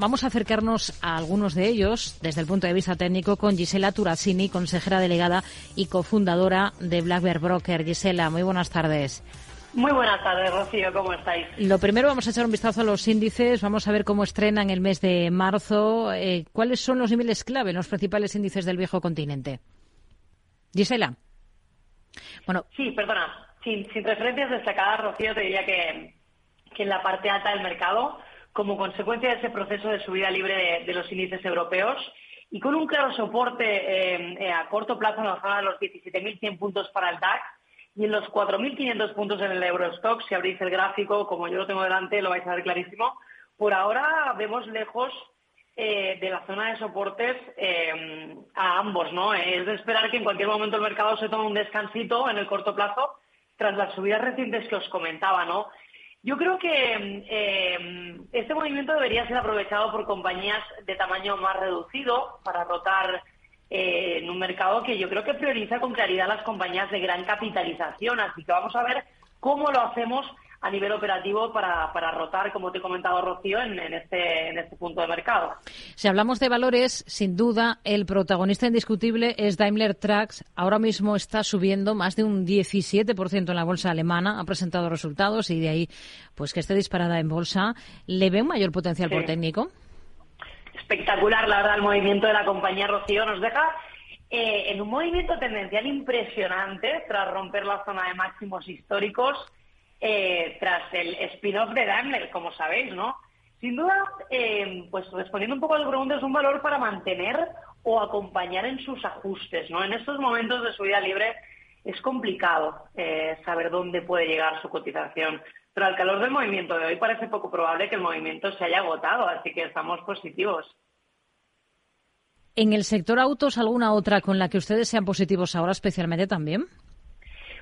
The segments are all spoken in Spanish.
Vamos a acercarnos a algunos de ellos desde el punto de vista técnico con Gisela Turazzini, consejera delegada y cofundadora de Black Bear Broker. Gisela, muy buenas tardes. Muy buenas tardes, Rocío, ¿cómo estáis? Lo primero vamos a echar un vistazo a los índices, vamos a ver cómo estrenan el mes de marzo, eh, cuáles son los niveles clave en los principales índices del viejo continente. Gisela. Bueno, sí, perdona, sin, referencias destacadas, Rocío, te diría que, que en la parte alta del mercado como consecuencia de ese proceso de subida libre de, los índices europeos y con un claro soporte eh, eh, a corto plazo en la zona de los 17.100 puntos para el DAX y en los 4.500 puntos en el Eurostock. Si abrís el gráfico, como yo lo tengo delante, lo vais a ver clarísimo. Por ahora vemos lejos eh, de la zona de soportes a ambos, ¿no? Es de esperar que en cualquier momento el mercado se tome un descansito en el corto plazo tras las subidas recientes que os comentaba, ¿no? Yo creo que eh, este movimiento debería ser aprovechado por compañías de tamaño más reducido para rotar eh, en un mercado que yo creo que prioriza con claridad las compañías de gran capitalización. Así que vamos a ver cómo lo hacemos a nivel operativo para, para rotar, como te he comentado, Rocío, en, este, en este punto de mercado. Si hablamos de valores, sin duda, el protagonista indiscutible es Daimler Trucks. Ahora mismo está subiendo más de un 17% en la bolsa alemana. Ha presentado resultados y de ahí pues que esté disparada en bolsa. ¿Le ve un mayor potencial por técnico? Espectacular, la verdad, el movimiento de la compañía Rocío. Nos deja eh, en un movimiento tendencial impresionante tras romper la zona de máximos históricos eh, tras el spin-off de Daimler, como sabéis, ¿no? Sin duda, eh, pues respondiendo un poco a la pregunta, es un valor para mantener o acompañar en sus ajustes, ¿no? En estos momentos de subida libre es complicado eh, saber dónde puede llegar su cotización, pero al calor del movimiento de hoy parece poco probable que el movimiento se haya agotado, así que estamos positivos. ¿En el sector autos alguna otra con la que ustedes sean positivos ahora especialmente también?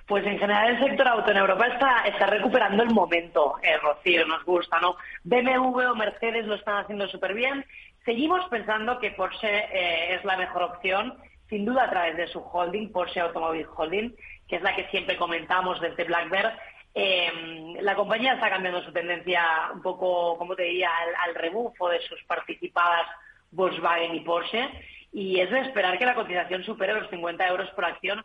Pues en general el sector auto en Europa está, está recuperando el momento, eh, Rocío, nos gusta, ¿no? BMW o Mercedes lo están haciendo súper bien. Seguimos pensando que Porsche eh, es la mejor opción, sin duda a través de su holding, Porsche Automobile Holding, que es la que siempre comentamos desde Black Bear. Eh, la compañía está cambiando su tendencia un poco, como te diría, al rebufo de sus participadas Volkswagen y Porsche, y es de esperar que la cotización supere los 50 euros por acción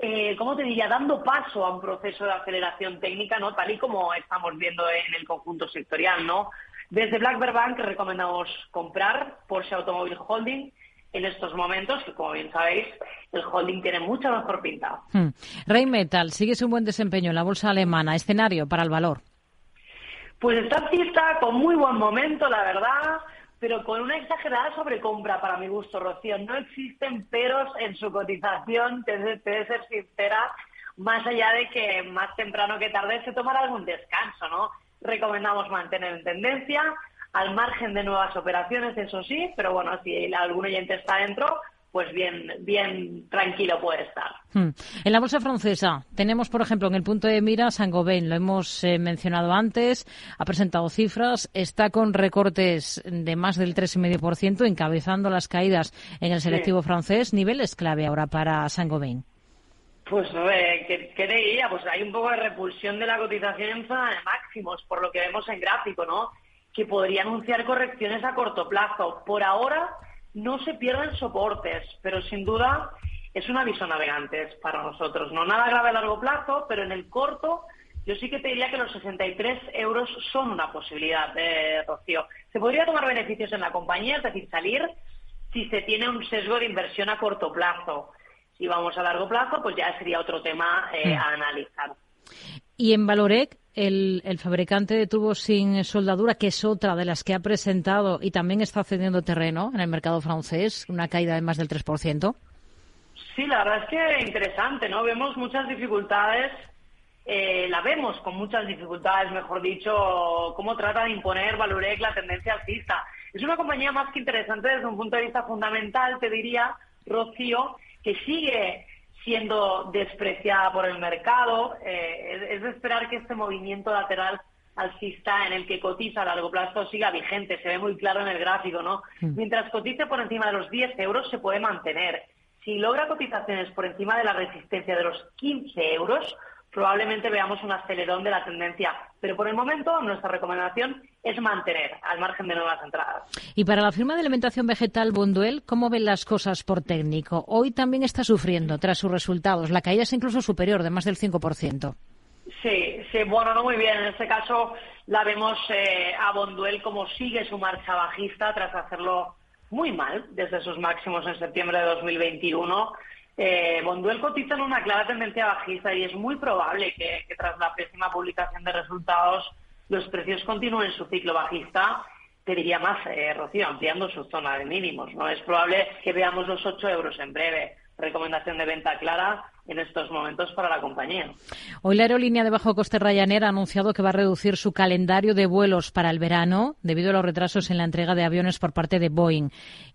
eh, ¿cómo te diría?, dando paso a un proceso de aceleración técnica, ¿no? Tal y como estamos viendo en el conjunto sectorial, ¿no? Desde Black Bear Bank recomendamos comprar Porsche Automobile Holding en estos momentos, que como bien sabéis, el holding tiene mucha mejor pinta. Hmm. Rheinmetall sigue su buen desempeño en la bolsa alemana. Escenario para el valor. Pues está artista con muy buen momento, la verdad pero con una exagerada sobrecompra para mi gusto, Rocío. No existen peros en su cotización, te, de ser sincera, más allá de que más temprano que tarde se tomará algún descanso, ¿no? Recomendamos mantener en tendencia, al margen de nuevas operaciones, eso sí, pero bueno, si algún oyente está dentro, pues bien, bien tranquilo puede estar. Hmm. En la bolsa francesa tenemos, por ejemplo, en el punto de mira Saint-Gobain, lo hemos eh, mencionado antes, ha presentado cifras, está con recortes de más del 3,5%, encabezando las caídas en el selectivo francés. Niveles clave ahora para Saint-Gobain. Pues, ¿qué, ¿qué, diría? Pues hay un poco de repulsión de la cotización en zona de máximos, por lo que vemos en gráfico, ¿no? Que podría anunciar correcciones a corto plazo. Por ahora no se pierden soportes, pero sin duda es un aviso navegantes para nosotros. No nada grave a largo plazo, pero en el corto yo sí que te diría que los 63 euros son una posibilidad, de Rocío. Se podría tomar beneficios en la compañía, es decir, salir si se tiene un sesgo de inversión a corto plazo. Si vamos a largo plazo, pues ya sería otro tema eh, hmm. a analizar. Y en Valorec, el, fabricante de tubos sin soldadura, que es otra de las que ha presentado y también está cediendo terreno en el mercado francés, una caída de más del 3%. Sí, la verdad es que interesante, ¿no? Vemos muchas dificultades, eh, la vemos con muchas dificultades, mejor dicho, cómo trata de imponer Valorec la tendencia alcista. Es una compañía más que interesante desde un punto de vista fundamental, te diría, Rocío, que sigue siendo despreciada por el mercado. Eh, es, de esperar que este movimiento lateral alcista en el que cotiza a largo plazo siga vigente, se ve muy claro en el gráfico, ¿no? Mm. Mientras cotice por encima de los 10 euros se puede mantener. Si logra cotizaciones por encima de la resistencia de los 15 euros, probablemente veamos un acelerón de la tendencia. Pero por el momento nuestra recomendación es mantener al margen de nuevas entradas. Y para la firma de alimentación vegetal Bonduel, ¿cómo ven las cosas por técnico? Hoy también está sufriendo tras sus resultados. La caída es incluso superior, de más del 5%. Sí, sí, bueno, no muy bien. En este caso la vemos eh, a Bonduel como sigue su marcha bajista tras hacerlo muy mal desde sus máximos en septiembre de 2021. Eh, Bonduel cotiza en una clara tendencia bajista y es muy probable que, tras la próxima publicación de resultados los precios continúen su ciclo bajista. Te diría más, eh, Rocío, ampliando su zona de mínimos. No es probable que veamos los 8 euros en breve. Recomendación de venta clara en estos momentos para la compañía. Hoy la aerolínea de bajo coste Ryanair ha anunciado que va a reducir su calendario de vuelos para el verano debido a los retrasos en la entrega de aviones por parte de Boeing.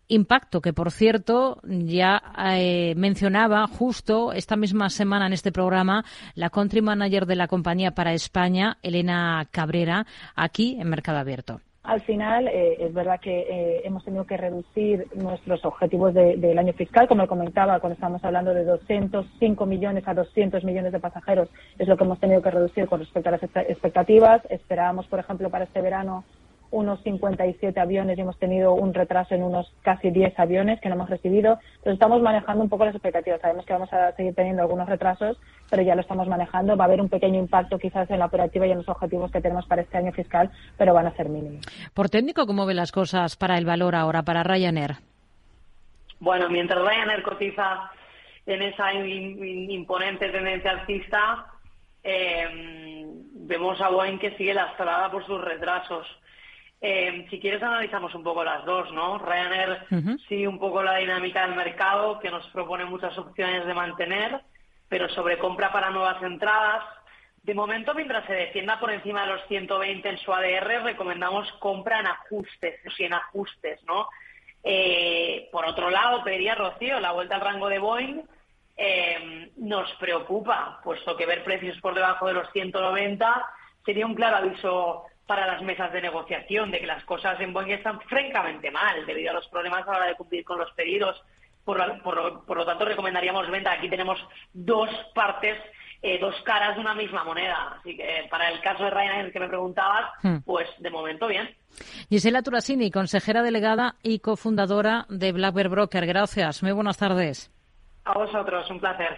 Impacto que, por cierto, ya eh, mencionaba justo esta misma semana en este programa la country manager de la compañía para España, Elena Cabrera, aquí en Mercado Abierto. Al final, eh, es verdad que eh, hemos tenido que reducir nuestros objetivos del año fiscal, como comentaba, cuando estamos hablando de 205 millones a 200 millones de pasajeros, es lo que hemos tenido que reducir con respecto a las expectativas. Esperábamos, por ejemplo, para este verano unos 57 aviones y hemos tenido un retraso en unos casi 10 aviones que no hemos recibido. Entonces estamos manejando un poco las expectativas. Sabemos que vamos a seguir teniendo algunos retrasos, pero ya lo estamos manejando. Va a haber un pequeño impacto quizás en la operativa y en los objetivos que tenemos para este año fiscal, pero van a ser mínimos. Por técnico, ¿cómo ve las cosas para el valor ahora, para Ryanair? Bueno, mientras Ryanair cotiza en esa imponente tendencia alcista, eh, vemos a Boeing que sigue lastrada por sus retrasos. Eh, si quieres analizamos un poco las dos, ¿no? Ryanair sigue un poco la dinámica del mercado que nos propone muchas opciones de mantener, pero sobre compra para nuevas entradas. De momento, mientras se defienda por encima de los 120 en su ADR, recomendamos compra en ajustes, o en ajustes, ¿no? Eh, por otro lado, pediría Rocío, la vuelta al rango de Boeing eh, nos preocupa, puesto que ver precios por debajo de los 190 sería un claro aviso para las mesas de negociación de que las cosas en Boeing están francamente mal debido a los problemas a la hora de cumplir con los pedidos. Por, lo tanto, recomendaríamos venta. Aquí tenemos dos partes, eh, dos caras de una misma moneda. Así que para el caso de Ryanair que me preguntabas, hmm. pues de momento bien. Gisela Turasini, consejera delegada y cofundadora de Black Broker. Gracias. Muy buenas tardes. A vosotros, un placer.